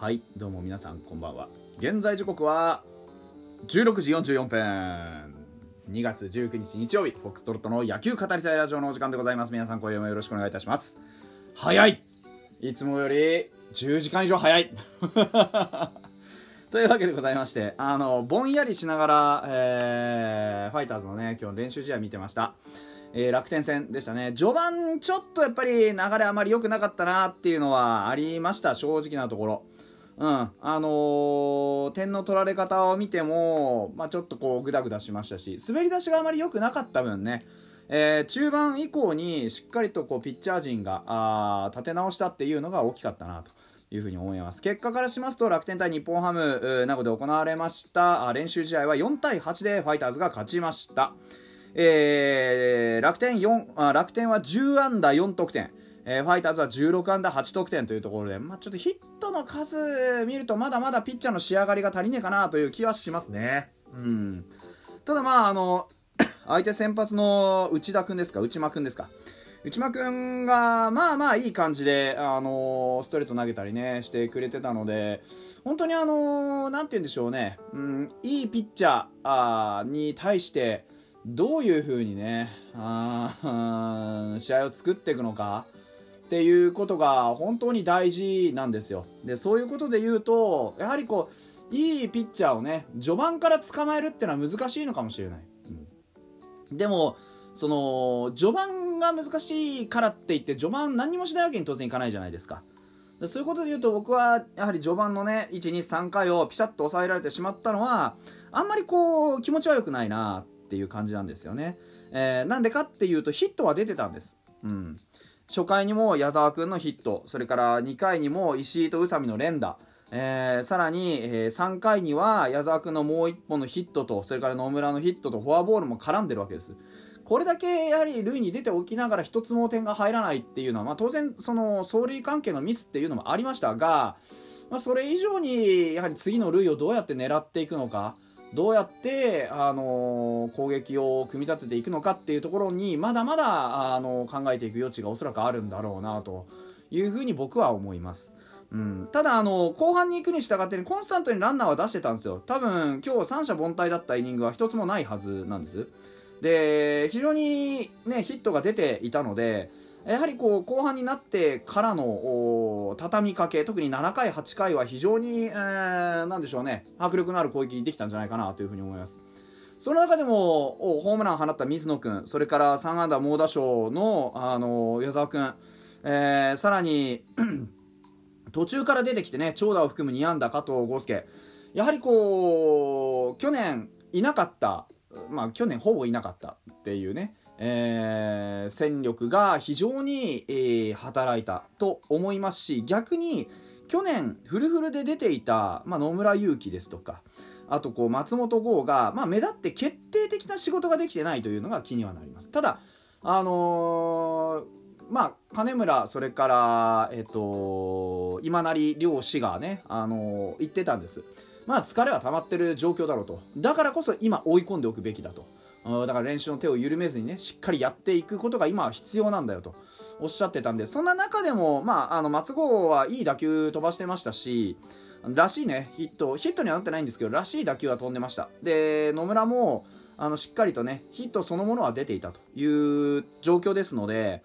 はいどうも皆さんこんばんは。現在時刻は16時44分。2月19日日曜日フォックストロットの野球語りたいラジオのお時間でございます。皆さん今夜もよろしくお願いいたします。早い。いつもより10時間以上早い。というわけでございましてあのぼんやりしながら、えー、ファイターズのね今日練習試合見てました。えー、楽天戦でしたね。序盤ちょっとやっぱり流れあまり良くなかったなっていうのはありました正直なところ。うん、あのー、点の取られ方を見ても、まあ、ちょっとこうグダグダしましたし滑り出しがあまり良くなかった分ね、えー、中盤以降にしっかりとこうピッチャー陣があ立て直したっていうのが大きかったなというふうに思います。結果からしますと楽天対日本ハムなどで行われました練習試合は4対8でファイターズが勝ちました、えー、楽天4あ楽天は10安打4得点。えー、ファイターズは16安打8得点というところで、まあ、ちょっとヒットの数見るとまだまだピッチャーの仕上がりが足りねえかなという気はしますね。うん、ただまああの 相手先発の内田君ですか内間君ですか。内間君がまあまあいい感じで、あのストレート投げたりねしてくれてたので本当にあのなんて言うんでしょうね、うん、いいピッチャーに対してどういう風にねあ試合を作っていくのか。っていうことが本当に大事なんですよ。でそういうことで言うとやはりこういいピッチャーをね序盤から捕まえるっていうのは難しいのかもしれない、うん、でもその序盤が難しいからって言って序盤何もしないわけに当然いかないじゃないですか。そういうことで言うと僕はやはり序盤のね123回をピシャッと抑えられてしまったのはあんまりこう気持ちは良くないなっていう感じなんですよね、えー、なんでかっていうとヒットは出てたんです、うん、初回にも矢沢君のヒット。それから2回にも石井と宇佐美の連打。えー、さらに、えー、3回には矢沢君のもう1本のヒットとそれから野村のヒットとフォアボールも絡んでるわけです。これだけやはり塁に出ておきながら1つも点が入らないっていうのは、まあ、当然その走塁関係のミスっていうのもありましたが、まあ、それ以上にやはり次の塁をどうやって狙っていくのか。どうやって、あの、攻撃を組み立てていくのかっていうところにまだまだ、あの、考えていく余地がおそらくあるんだろうなというふうに僕は思います。うん、ただあの後半に行くに従って、コンスタントにランナーは出してたんですよ。多分今日三者凡退だったイニングは一つもないはずなんです。で非常に、ね、ヒットが出ていたのでやはりこう後半になってからの畳みかけ特に7回、8回は非常に、えー、なんでしょうね迫力のある攻撃できたんじゃないかなというふうに思います。その中でもホームランを放った水野君それから3安打猛打賞の、あの矢沢君、えー、さらに 途中から出てきてね長打を含む2安打加藤豪介やはりこう去年いなかったまあ去年ほぼいなかったっていうね。えー、戦力が非常に、えー、働いたと思いますし逆に去年フルフルで出ていた、まあ、野村勇輝ですとかあとこう松本剛が、まあ、目立って決定的な仕事ができてないというのが気にはなります。ただあのー、まあ金村それからえっ、と今成両氏がねあの言ってたんです。まあ疲れは溜まってる状況だろうと。だからこそ今追い込んでおくべきだと。だから練習の手を緩めずにねしっかりやっていくことが今は必要なんだよと。おっしゃってたんでそんな中でも、まあ、あの松郷はいい打球飛ばしてましたしらしいねヒットヒットにはなってないんですけどらしい打球は飛んでました。で野村もあのしっかりとねヒットそのものは出ていたという状況ですので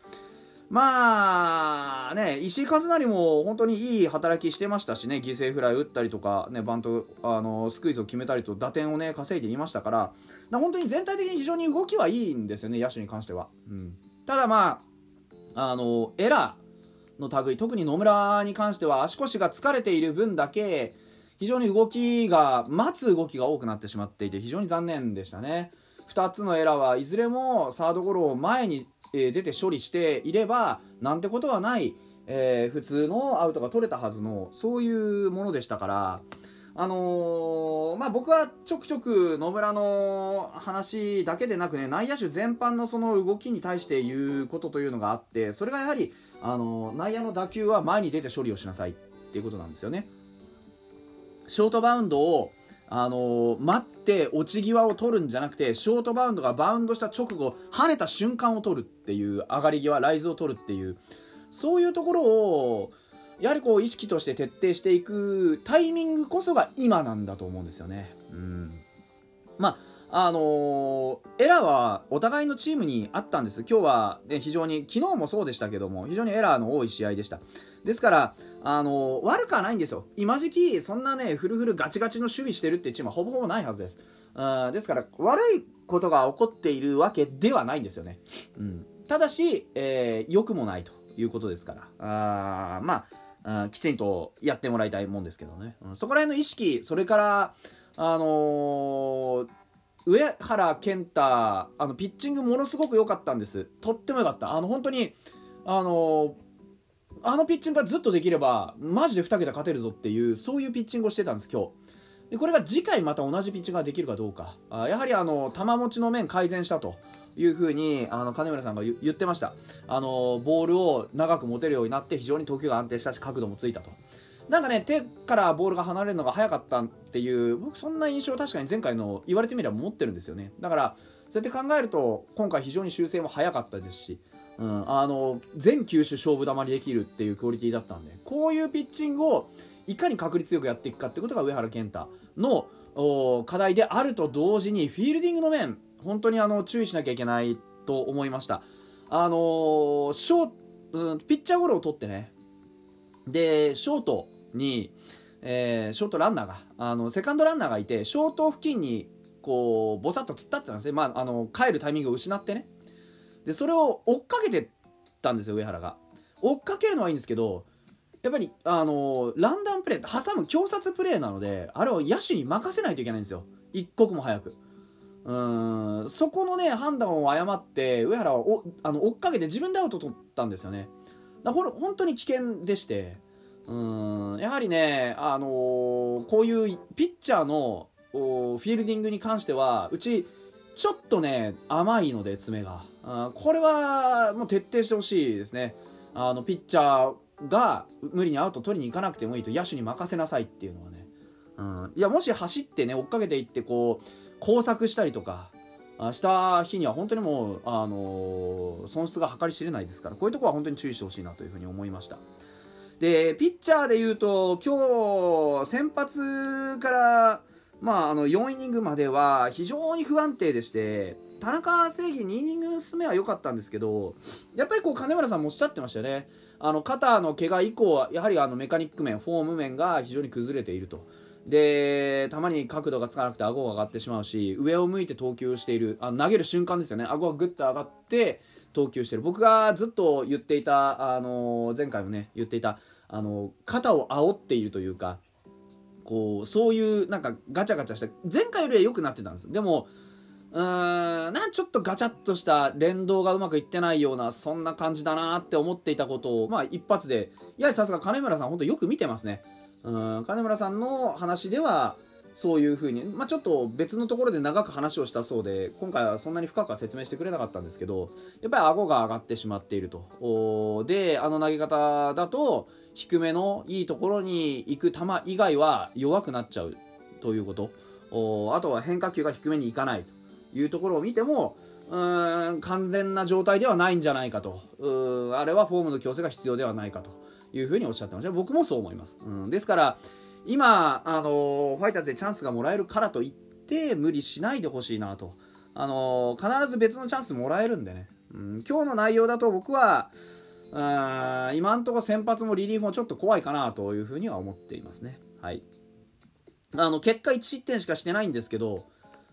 まあね、石井一成も本当にいい働きしてましたしね、犠牲フライ打ったりとか、ね、バント、あのスクイズを決めたりと打点をね、稼いでいましたから、から本当に全体的に非常に動きはいいんですよね、野手に関しては。うん、ただまあ、あの、エラーの類、特に野村に関しては足腰が疲れている分だけ、非常に動きが、待つ動きが多くなってしまっていて、非常に残念でしたね。2つのエラーはいずれもサードゴロを前にえ出て処理していればなんてことはない、えー、普通のアウトが取れたはずのそういうものでしたからあのー、まあ、僕はちょくちょく野村の話だけでなくね、内野手全般のその動きに対して言うことというのがあって、それがやはり、あのー、内野の打球は前に出て処理をしなさいっていうことなんですよね。ショートバウンドを、あのー、待って落ち際を取るんじゃなくて、ショートバウンドがバウンドした直後、跳ねた瞬間を取るっていう、上がり際、ライズを取るっていう、そういうところを、やはりこう意識として徹底していくタイミングこそが今なんだと思うんですよね。うん。まあ、あのー、エラーはお互いのチームにあったんです。今日は、ね、非常に、昨日もそうでしたけども、非常にエラーの多い試合でした。ですから、あの、悪くはないんですよ。今時期、そんなね、フルフルガチガチの守備してるっていうチームはほぼほぼないはずです。あですから、悪いことが起こっているわけではないんですよね。うん。ただし、えー、良くもないということですから。あまあ、きちんとやってもらいたいもんですけどね、うん、そこら辺の意識それからあのー、上原健太あのピッチングものすごく良かったんですとっても良かったあの本当にあの、あのピッチングがずっとできればマジで2桁勝てるぞっていうそういうピッチングをしてたんです今日。でこれが次回また同じピッチングができるかどうか。あやはりあの球持ちの面改善したというふうにあの金村さんが言ってました。あのボールを長く持てるようになって非常に投球が安定したし角度もついたと。なんかね手からボールが離れるのが早かったっていう僕そんな印象確かに前回の言われてみれば持ってるんですよね。だからそうやって考えると今回非常に修正も早かったですしうん、あの全球種勝負球にできるっていうクオリティだったんでこういうピッチングをいかに確率よくやっていくかってことが上原健太の課題であると同時にフィールディングの面本当にあの注意しなきゃいけないと思いました。あのー、ショ、うん、ピッチャーゴロを取ってね、で、ショートに、えー、ショートランナーが、あの、セカンドランナーがいて、ショート付近に、こう、ぼさっと突っ立ってたんですね。まあ、あの、帰るタイミングを失ってね。で、それを追っかけてたんですよ、上原が。追っかけるのはいいんですけど、やっぱり、あのランダムプレー、挟む強殺プレーなので、あれを野手に任せないといけないんですよ。一刻も早く。うんそこのね判断を誤って上原はおあの追っかけて自分でアウト取ったんですよねだほ本当に危険でしてうんやはりね、あのー、こういうピッチャーのフィールディングに関してはうちちょっとね甘いので爪が。あこれはもう徹底してほしいですね。あのピッチャーが無理にアウト取りに行かなくてもいいと野手に任せなさいっていうのはね、うん、いやもし走ってね追っかけていってこう工作したりとかした日には本当にもう、あのー、損失が計り知れないですからこういうところは本当に注意してほしいなというふうに思いました。でピッチャーでいうと今日先発からまあ、あの4イニングまでは非常に不安定でして田中正義2イニング進めは良かったんですけどやっぱりこう金村さんもおっしゃってましたよね。あの肩の怪我以降はやはりあのメカニック面フォーム面が非常に崩れていると。でたまに角度がつかなくて顎が上がってしまうし上を向いて投球しているあ投げる瞬間ですよね。顎がグッと上がって投球してる。僕がずっと言っていた、あの前回もね言っていた、あの肩を煽っているというかこうそういうなんかガチャガチャした前回よりは良くなってたんです。でもうーんなんちょっとガチャっとした連動がうまくいってないようなそんな感じだなって思っていたことをまあ一発でやはりさすが金村さん本当よく見てますね。うん金村さんの話ではそういうふうに、まあ、ちょっと別のところで長く話をしたそうで今回はそんなに深くは説明してくれなかったんですけどやっぱり顎が上がってしまっていると。であの投げ方だと低めのいいところに行く球以外は弱くなっちゃう。ということ。あとは変化球が低めに行かないというところを見てもうん完全な状態ではないんじゃないかと。あれはフォームの矯正が必要ではないかというふうにおっしゃってました。僕もそう思います、うん、ですから今、あのファイターズでチャンスがもらえるからといって無理しないでほしいなと、あの必ず別のチャンスもらえるんでね、うん、今日の内容だと僕は今んとこ先発もリリーフもちょっと怖いかなというふうには思っていますね。はい。あの、結果1失点しかしてないんですけど、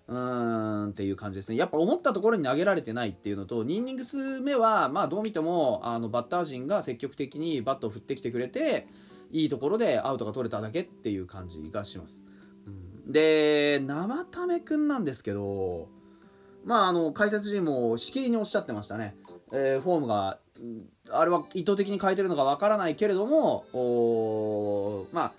うーんっていう感じですね。やっぱ思ったところに投げられてないっていうのと、2イニングス目は、まあどう見ても、あの、バッター陣が積極的にバットを振ってきてくれて、いいところでアウトが取れただけっていう感じがします。うん、で、生ためくんなんですけど、まあ、あの解説陣もしきりにおっしゃってましたね、えー、フォームがあれは意図的に変えてるのかわからないけれどもまあ、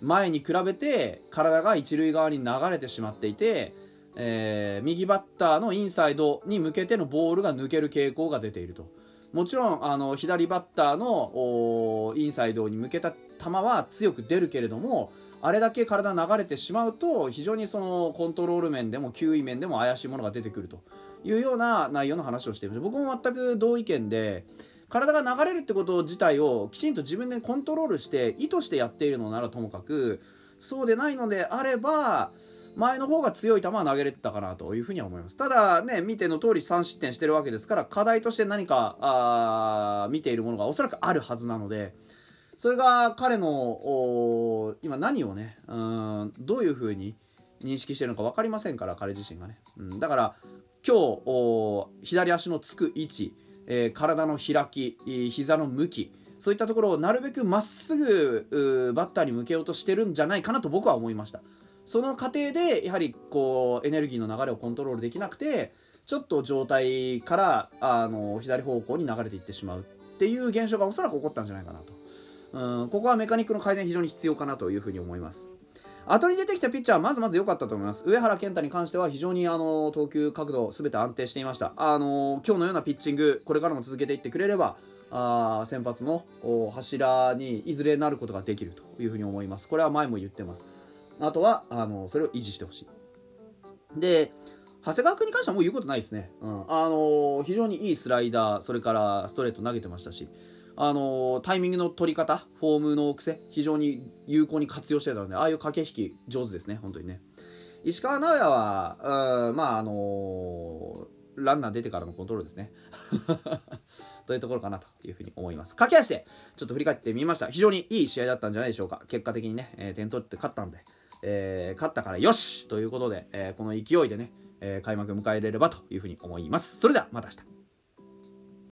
前に比べて体が一塁側に流れてしまっていて、えー、右バッターのインサイドに向けてのボールが抜ける傾向が出ていると。もちろんあの左バッターのインサイドに向けた球は強く出るけれどもあれだけ体流れてしまうと非常にそのコントロール面でも球威面でも怪しいものが出てくるというような内容の話をしています。僕も全く同意見で体が流れるってこと自体をきちんと自分でコントロールして意図してやっているのならともかくそうでないのであれば前の方が強い球は投げれてたかなというふうには思います。ただね見ての通り3失点してるわけですから課題として何かあ見ているものがおそらくあるはずなのでそれが彼の今何をねうんどういうふうに認識してるのか分かりませんから彼自身がね、うん、だから今日左足のつく位置えー、体の開き膝の向きそういったところをなるべくまっすぐバッターに向けようとしてるんじゃないかなと僕は思いました。その過程でやはりこうエネルギーの流れをコントロールできなくてちょっと状態からあの左方向に流れていってしまうっていう現象がおそらく起こったんじゃないかなと。うんここはメカニックの改善非常に必要かなというふうに思います後に出てきたピッチャーはまずまず良かったと思います。上原健太に関しては非常にあの投球角度すべて安定していました。あの今日のようなピッチング、これからも続けていってくれれば、あ先発の柱にいずれなることができるというふうに思います。これは前も言ってます。あとはあのそれを維持してほしい。で、長谷川君に関してはもう言うことないですね。うん、あの非常にいいスライダー、それからストレート投げてましたし、あのタイミングの取り方フォームの癖非常に有効に活用してたのでああいう駆け引き上手ですね本当にね。石川直也はまああのランナー出てからのコントロールですね。というところかなというふうに思います。駆け足でちょっと振り返ってみました。非常にいい試合だったんじゃないでしょうか。結果的にね、えー、点取って勝ったんで、えー、勝ったからよし！ということで、えー、この勢いでね、え開幕迎えれればというふうに思います。それではまた明日。